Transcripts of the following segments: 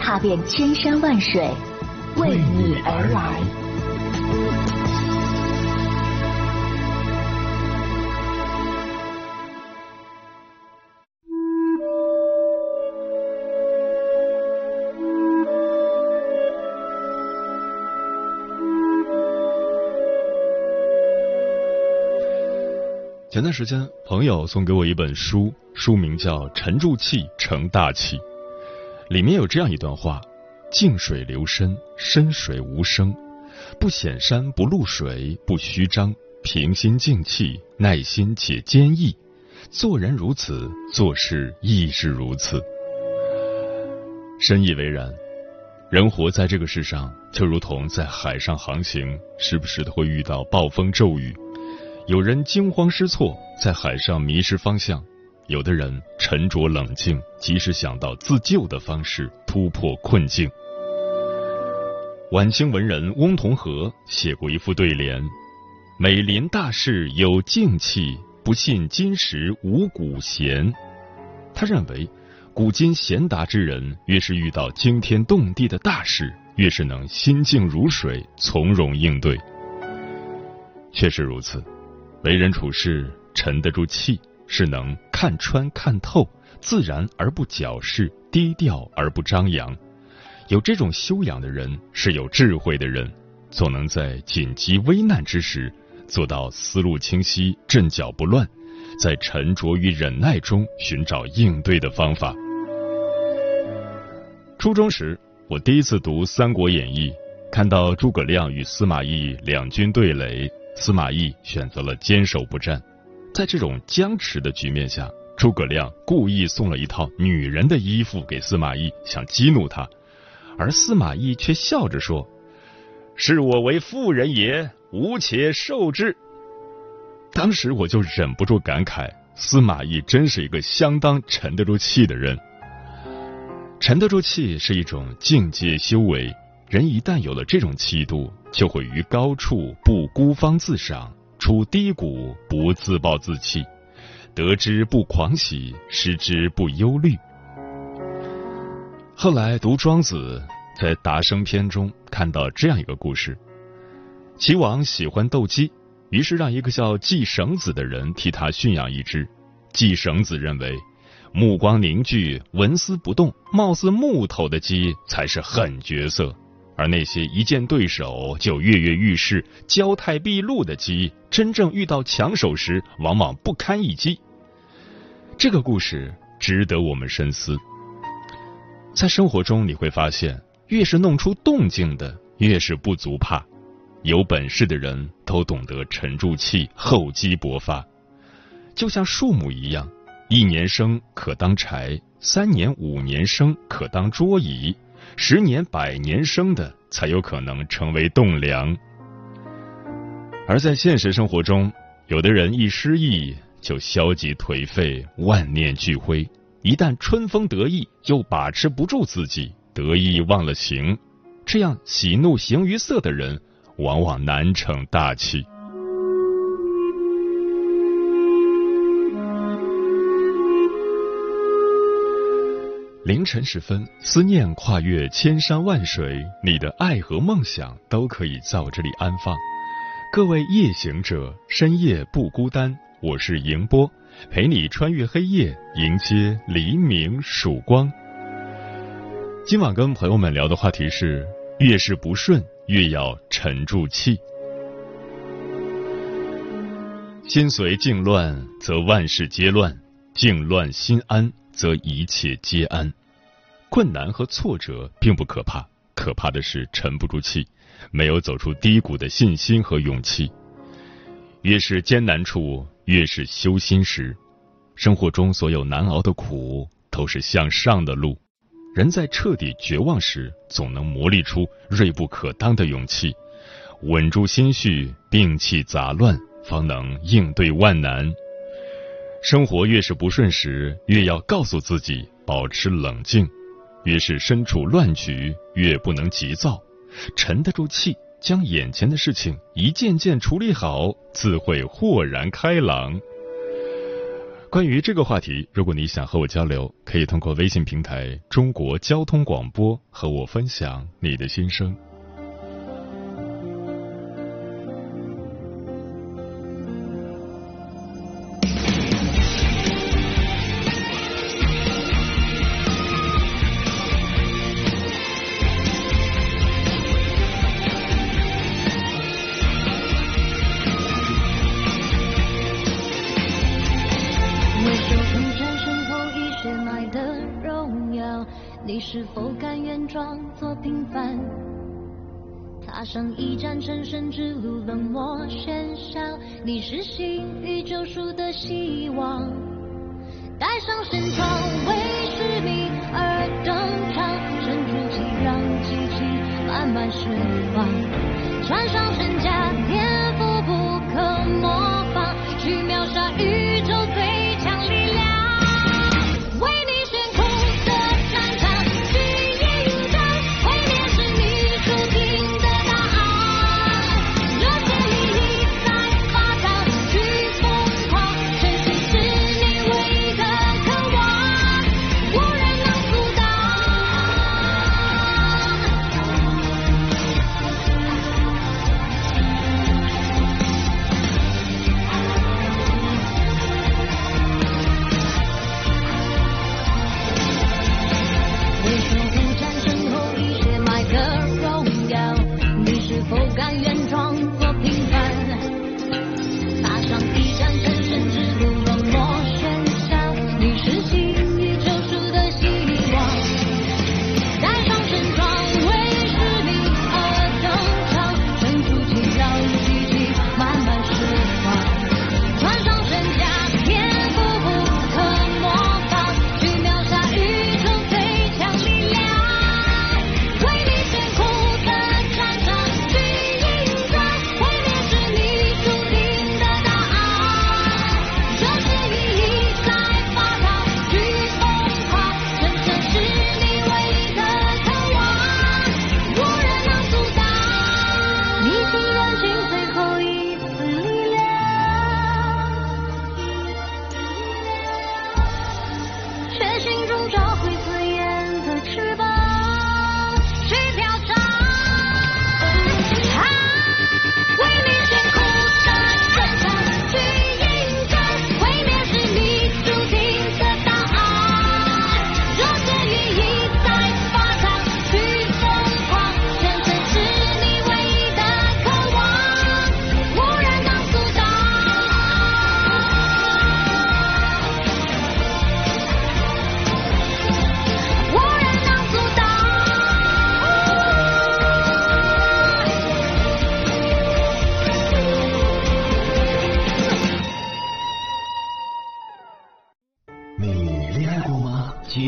踏遍千山万水，为你而来。前段时间，朋友送给我一本书，书名叫《沉住气成大器》，里面有这样一段话：静水流深，深水无声，不显山不露水，不虚张，平心静气，耐心且坚毅。做人如此，做事亦是如此。深以为然。人活在这个世上，就如同在海上航行，时不时的会遇到暴风骤雨。有人惊慌失措，在海上迷失方向；有的人沉着冷静，及时想到自救的方式，突破困境。晚清文人翁同龢写过一副对联：“每临大事有静气，不信今时无古贤。”他认为。古今贤达之人，越是遇到惊天动地的大事，越是能心静如水，从容应对。确实如此，为人处事沉得住气，是能看穿看透，自然而不矫饰，低调而不张扬。有这种修养的人，是有智慧的人，总能在紧急危难之时，做到思路清晰，阵脚不乱。在沉着与忍耐中寻找应对的方法。初中时，我第一次读《三国演义》，看到诸葛亮与司马懿两军对垒，司马懿选择了坚守不战。在这种僵持的局面下，诸葛亮故意送了一套女人的衣服给司马懿，想激怒他，而司马懿却笑着说：“视我为妇人也，吾且受之。”当时我就忍不住感慨，司马懿真是一个相当沉得住气的人。沉得住气是一种境界修为，人一旦有了这种气度，就会于高处不孤芳自赏，处低谷不自暴自弃，得之不狂喜，失之不忧虑。后来读庄子，在《达生篇》中看到这样一个故事：齐王喜欢斗鸡。于是让一个叫季绳子的人替他驯养一只。季绳子认为，目光凝聚、纹丝不动、貌似木头的鸡才是狠角色，而那些一见对手就跃跃欲试、骄态毕露的鸡，真正遇到强手时，往往不堪一击。这个故事值得我们深思。在生活中，你会发现，越是弄出动静的，越是不足怕。有本事的人都懂得沉住气、厚积薄发，就像树木一样，一年生可当柴，三年、五年生可当桌椅，十年、百年生的才有可能成为栋梁。而在现实生活中，有的人一失意就消极颓废、万念俱灰，一旦春风得意，又把持不住自己，得意忘了形，这样喜怒形于色的人。往往难成大器。凌晨时分，思念跨越千山万水，你的爱和梦想都可以在我这里安放。各位夜行者，深夜不孤单，我是迎波，陪你穿越黑夜，迎接黎明曙光。今晚跟朋友们聊的话题是：越是不顺。越要沉住气，心随境乱，则万事皆乱；境乱心安，则一切皆安。困难和挫折并不可怕，可怕的是沉不住气，没有走出低谷的信心和勇气。越是艰难处，越是修心时。生活中所有难熬的苦，都是向上的路。人在彻底绝望时，总能磨砺出锐不可当的勇气，稳住心绪，摒弃杂乱，方能应对万难。生活越是不顺时，越要告诉自己保持冷静；越是身处乱局，越不能急躁，沉得住气，将眼前的事情一件件处理好，自会豁然开朗。关于这个话题，如果你想和我交流，可以通过微信平台“中国交通广播”和我分享你的心声。做平凡踏上一站成神之路，冷漠喧嚣，你是新与救赎的希望。带上神装，为使命而登场，沉住气，让激情慢慢释放。穿上身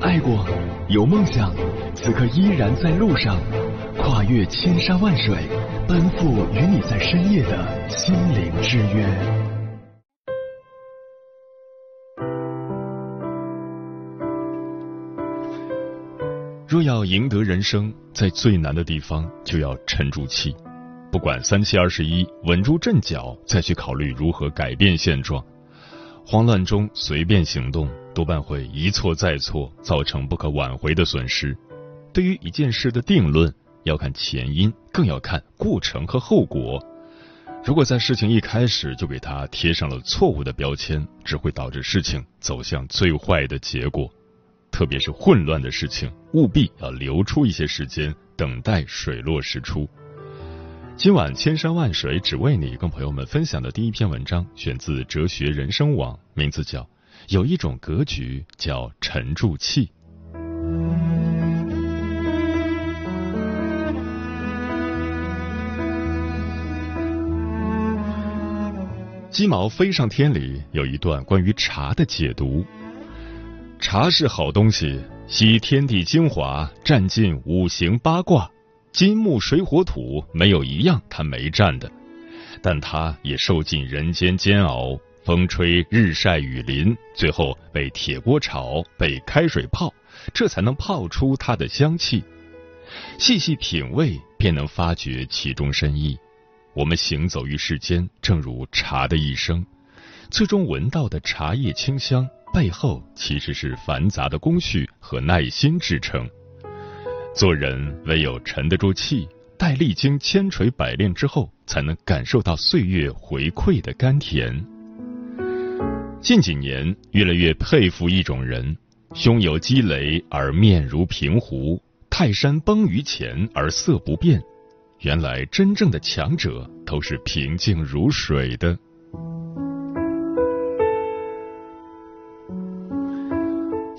爱过，有梦想，此刻依然在路上，跨越千山万水，奔赴与你在深夜的心灵之约。若要赢得人生，在最难的地方就要沉住气，不管三七二十一，稳住阵脚，再去考虑如何改变现状。慌乱中随便行动，多半会一错再错，造成不可挽回的损失。对于一件事的定论，要看前因，更要看过程和后果。如果在事情一开始就给他贴上了错误的标签，只会导致事情走向最坏的结果。特别是混乱的事情，务必要留出一些时间，等待水落石出。今晚千山万水只为你，跟朋友们分享的第一篇文章选自哲学人生网，名字叫《有一种格局叫沉住气》。鸡毛飞上天里有一段关于茶的解读。茶是好东西，吸天地精华，占尽五行八卦，金木水火土没有一样它没占的。但它也受尽人间煎熬，风吹日晒雨淋，最后被铁锅炒，被开水泡，这才能泡出它的香气。细细品味，便能发觉其中深意。我们行走于世间，正如茶的一生，最终闻到的茶叶清香。背后其实是繁杂的工序和耐心制成。做人唯有沉得住气，待历经千锤百炼之后，才能感受到岁月回馈的甘甜。近几年，越来越佩服一种人：胸有积雷而面如平湖，泰山崩于前而色不变。原来，真正的强者都是平静如水的。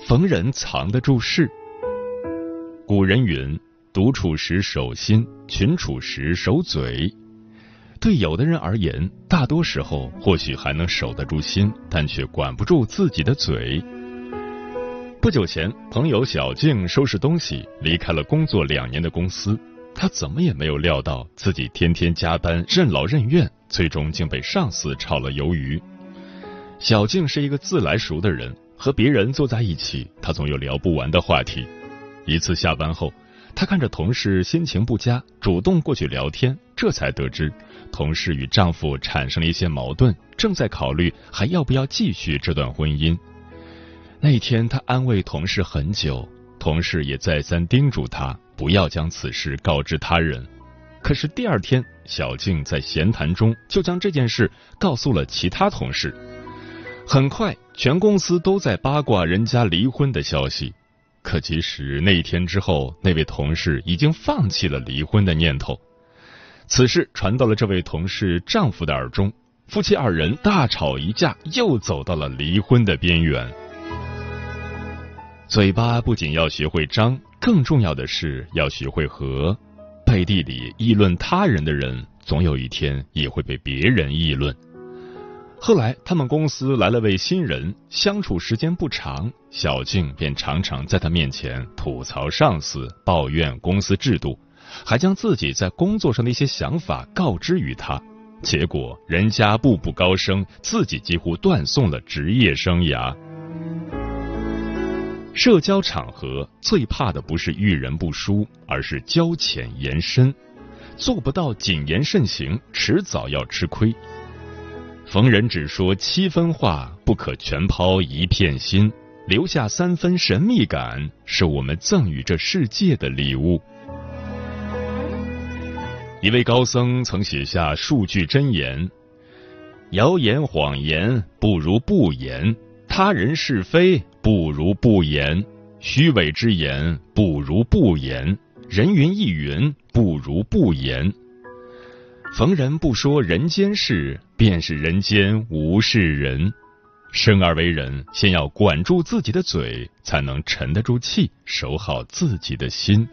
逢人藏得住事。古人云：“独处时守心，群处时守嘴。”对有的人而言，大多时候或许还能守得住心，但却管不住自己的嘴。不久前，朋友小静收拾东西离开了工作两年的公司，她怎么也没有料到自己天天加班、任劳任怨，最终竟被上司炒了鱿鱼。小静是一个自来熟的人。和别人坐在一起，她总有聊不完的话题。一次下班后，她看着同事心情不佳，主动过去聊天，这才得知同事与丈夫产生了一些矛盾，正在考虑还要不要继续这段婚姻。那一天，他安慰同事很久，同事也再三叮嘱他不要将此事告知他人。可是第二天，小静在闲谈中就将这件事告诉了其他同事。很快，全公司都在八卦人家离婚的消息。可其实那一天之后，那位同事已经放弃了离婚的念头。此事传到了这位同事丈夫的耳中，夫妻二人大吵一架，又走到了离婚的边缘。嘴巴不仅要学会张，更重要的是要学会和。背地里议论他人的人，总有一天也会被别人议论。后来，他们公司来了位新人，相处时间不长，小静便常常在他面前吐槽上司、抱怨公司制度，还将自己在工作上的一些想法告知于他。结果，人家步步高升，自己几乎断送了职业生涯。社交场合最怕的不是遇人不淑，而是交浅言深，做不到谨言慎行，迟早要吃亏。逢人只说七分话，不可全抛一片心，留下三分神秘感，是我们赠予这世界的礼物。一位高僧曾写下数句真言：谣言谎言不如不言，他人是非不如不言，虚伪之言不如不言，人云亦云不如不言。逢人不说人间事，便是人间无事人。生而为人，先要管住自己的嘴，才能沉得住气，守好自己的心。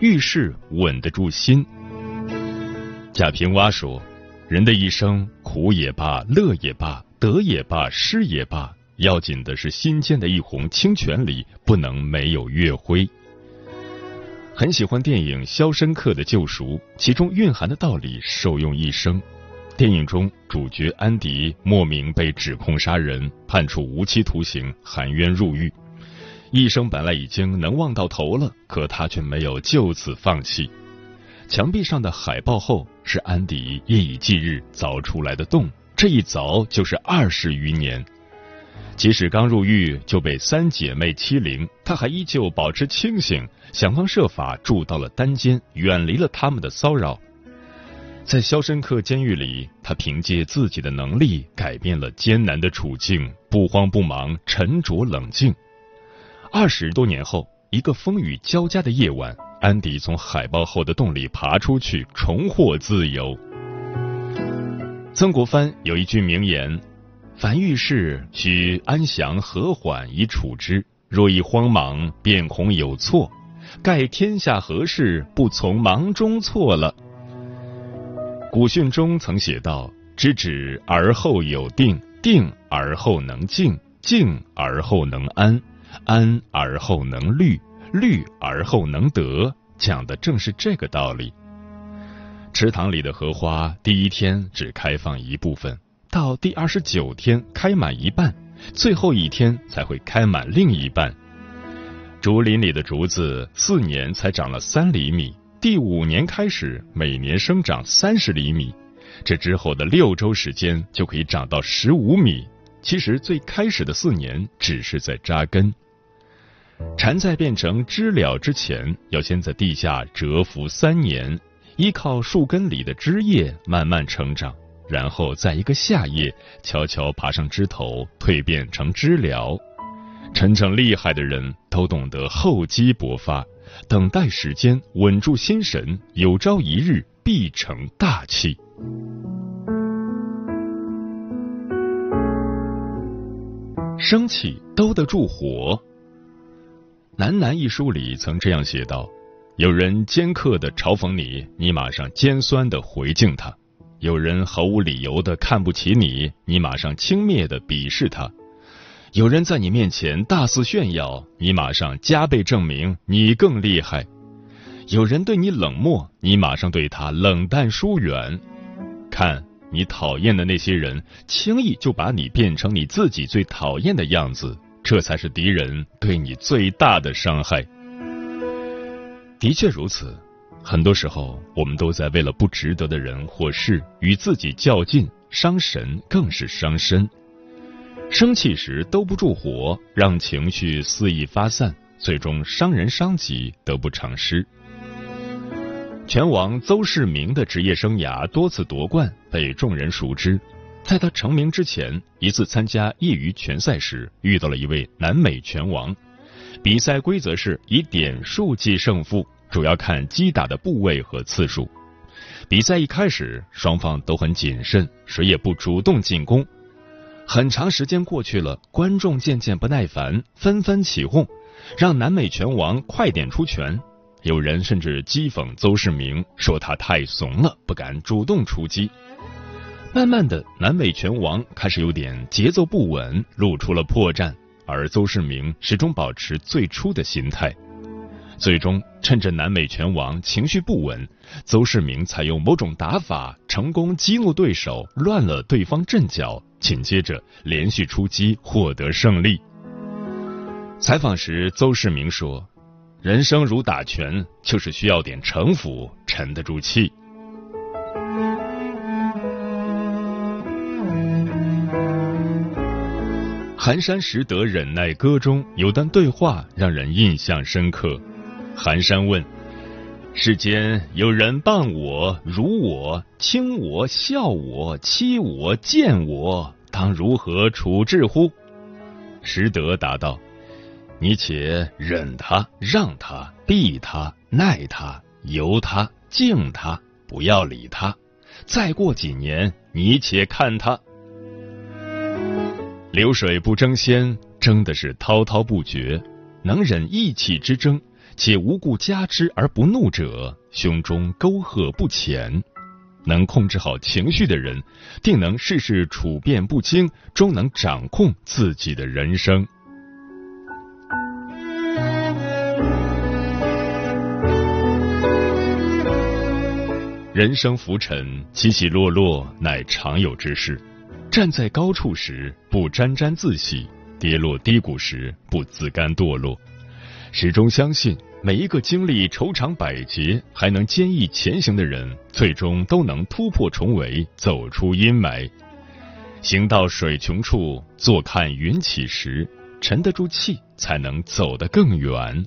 遇事稳得住心。贾平凹说：“人的一生，苦也罢，乐也罢，得也罢，失也罢。”要紧的是心间的一泓清泉里不能没有月辉。很喜欢电影《肖申克的救赎》，其中蕴含的道理受用一生。电影中主角安迪莫名被指控杀人，判处无期徒刑，含冤入狱。一生本来已经能望到头了，可他却没有就此放弃。墙壁上的海报后是安迪夜以继日凿出来的洞，这一凿就是二十余年。即使刚入狱就被三姐妹欺凌，他还依旧保持清醒，想方设法住到了单间，远离了他们的骚扰。在肖申克监狱里，他凭借自己的能力改变了艰难的处境，不慌不忙，沉着冷静。二十多年后，一个风雨交加的夜晚，安迪从海豹后的洞里爬出去，重获自由。曾国藩有一句名言：“凡遇事，须安详和缓以处之；若一慌忙，便恐有错。盖天下何事，不从忙中错了。”古训中曾写道：“知止而后有定，定而后能静，静而后能安，安而后能虑，虑而后能得。”讲的正是这个道理。池塘里的荷花，第一天只开放一部分，到第二十九天开满一半，最后一天才会开满另一半。竹林里的竹子，四年才长了三厘米。第五年开始，每年生长三十厘米，这之后的六周时间就可以长到十五米。其实最开始的四年只是在扎根。蝉在变成知了之前，要先在地下蛰伏三年，依靠树根里的枝叶慢慢成长，然后在一个夏夜悄悄爬上枝头，蜕变成知了。真正厉害的人都懂得厚积薄发。等待时间，稳住心神，有朝一日必成大器。生气兜得住火。《南南》一书里曾这样写道：有人尖刻的嘲讽你，你马上尖酸的回敬他；有人毫无理由的看不起你，你马上轻蔑的鄙视他。有人在你面前大肆炫耀，你马上加倍证明你更厉害；有人对你冷漠，你马上对他冷淡疏远。看你讨厌的那些人，轻易就把你变成你自己最讨厌的样子，这才是敌人对你最大的伤害。的确如此，很多时候我们都在为了不值得的人或事与自己较劲，伤神更是伤身。生气时兜不住火，让情绪肆意发散，最终伤人伤己，得不偿失。拳王邹市明的职业生涯多次夺冠，被众人熟知。在他成名之前，一次参加业余拳赛时，遇到了一位南美拳王。比赛规则是以点数计胜负，主要看击打的部位和次数。比赛一开始，双方都很谨慎，谁也不主动进攻。很长时间过去了，观众渐渐不耐烦，纷纷起哄，让南美拳王快点出拳。有人甚至讥讽邹市明，说他太怂了，不敢主动出击。慢慢的，南美拳王开始有点节奏不稳，露出了破绽，而邹市明始终保持最初的心态。最终，趁着南美拳王情绪不稳，邹市明采用某种打法，成功激怒对手，乱了对方阵脚。紧接着连续出击，获得胜利。采访时，邹市明说：“人生如打拳，就是需要点城府，沉得住气。”寒山拾得忍耐歌中有段对话让人印象深刻。寒山问：“世间有人谤我、辱我、轻我、笑我、欺我、贱我，当如何处置乎？”拾得答道：“你且忍他、让他、避他、耐他、由他、敬他，不要理他。再过几年，你且看他。流水不争先，争的是滔滔不绝，能忍意气之争。”且无故加之而不怒者，胸中沟壑不浅。能控制好情绪的人，定能事事处变不惊，终能掌控自己的人生。人生浮沉，起起落落，乃常有之事。站在高处时，不沾沾自喜；跌落低谷时，不自甘堕落。始终相信。每一个经历愁肠百结还能坚毅前行的人，最终都能突破重围，走出阴霾。行到水穷处，坐看云起时，沉得住气，才能走得更远。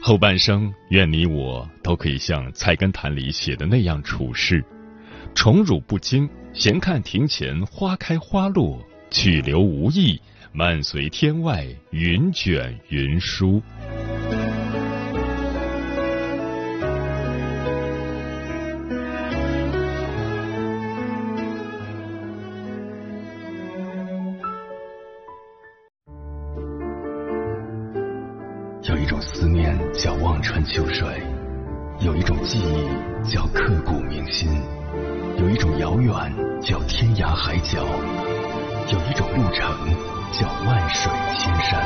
后半生，愿你我都可以像《菜根谭》里写的那样处事，宠辱不惊，闲看庭前花开花落，去留无意，漫随天外云卷云舒。有一种思念叫望穿秋水，有一种记忆叫刻骨铭心，有一种遥远叫天涯海角，有一种路程叫万水千山。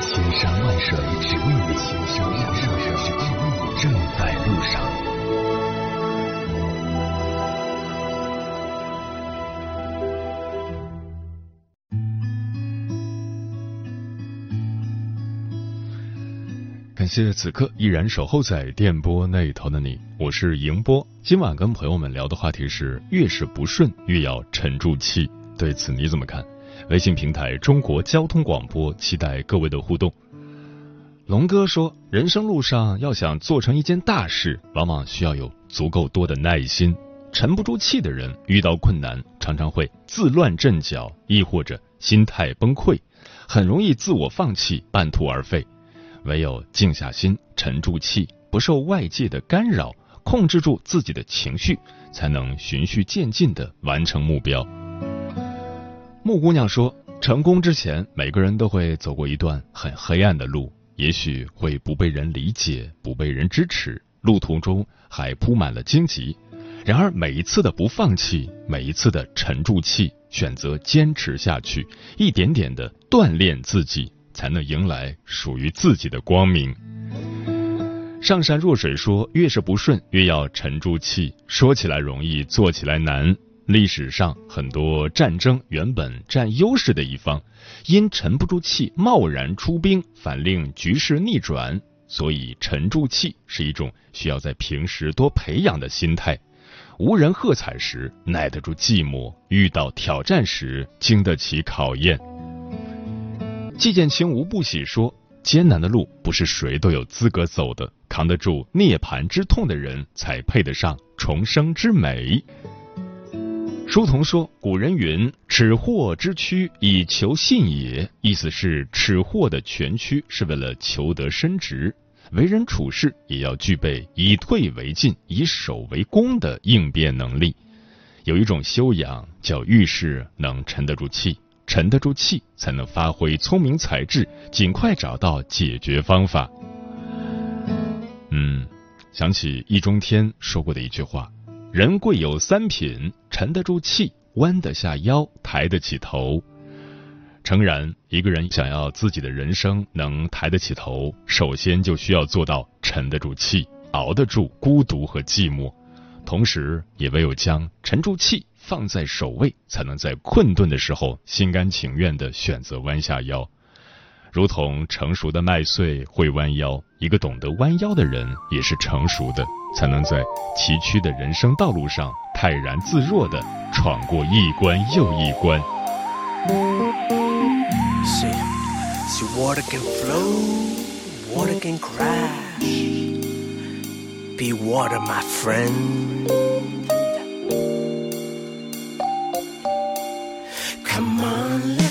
千山万水只为你，千山万水只为你，正在感谢此刻依然守候在电波那头的你，我是迎波。今晚跟朋友们聊的话题是：越是不顺，越要沉住气。对此你怎么看？微信平台中国交通广播，期待各位的互动。龙哥说，人生路上要想做成一件大事，往往需要有足够多的耐心。沉不住气的人，遇到困难常常会自乱阵脚，亦或者心态崩溃，很容易自我放弃，半途而废。唯有静下心，沉住气，不受外界的干扰，控制住自己的情绪，才能循序渐进的完成目标。木姑娘说：“成功之前，每个人都会走过一段很黑暗的路，也许会不被人理解，不被人支持，路途中还铺满了荆棘。然而，每一次的不放弃，每一次的沉住气，选择坚持下去，一点点的锻炼自己。”才能迎来属于自己的光明。上善若水说：“越是不顺，越要沉住气。说起来容易，做起来难。历史上很多战争，原本占优势的一方，因沉不住气，贸然出兵，反令局势逆转。所以，沉住气是一种需要在平时多培养的心态。无人喝彩时，耐得住寂寞；遇到挑战时，经得起考验。”季建清无不喜说：“艰难的路不是谁都有资格走的，扛得住涅槃之痛的人才配得上重生之美。”书童说：“古人云，耻货之躯以求信也，意思是耻货的全躯是为了求得伸直，为人处事也要具备以退为进、以守为攻的应变能力。有一种修养叫遇事能沉得住气。”沉得住气，才能发挥聪明才智，尽快找到解决方法。嗯，想起易中天说过的一句话：“人贵有三品，沉得住气，弯得下腰，抬得起头。”诚然，一个人想要自己的人生能抬得起头，首先就需要做到沉得住气，熬得住孤独和寂寞，同时也唯有将沉住气。放在首位才能在困顿的时候心甘情愿的选择弯下腰。如同成熟的麦穗会弯腰一个懂得弯腰的人也是成熟的才能在崎岖的人生道路上泰然自若的闯过一关又一关。See see water can flow water can crash. Be water my friend. Come on,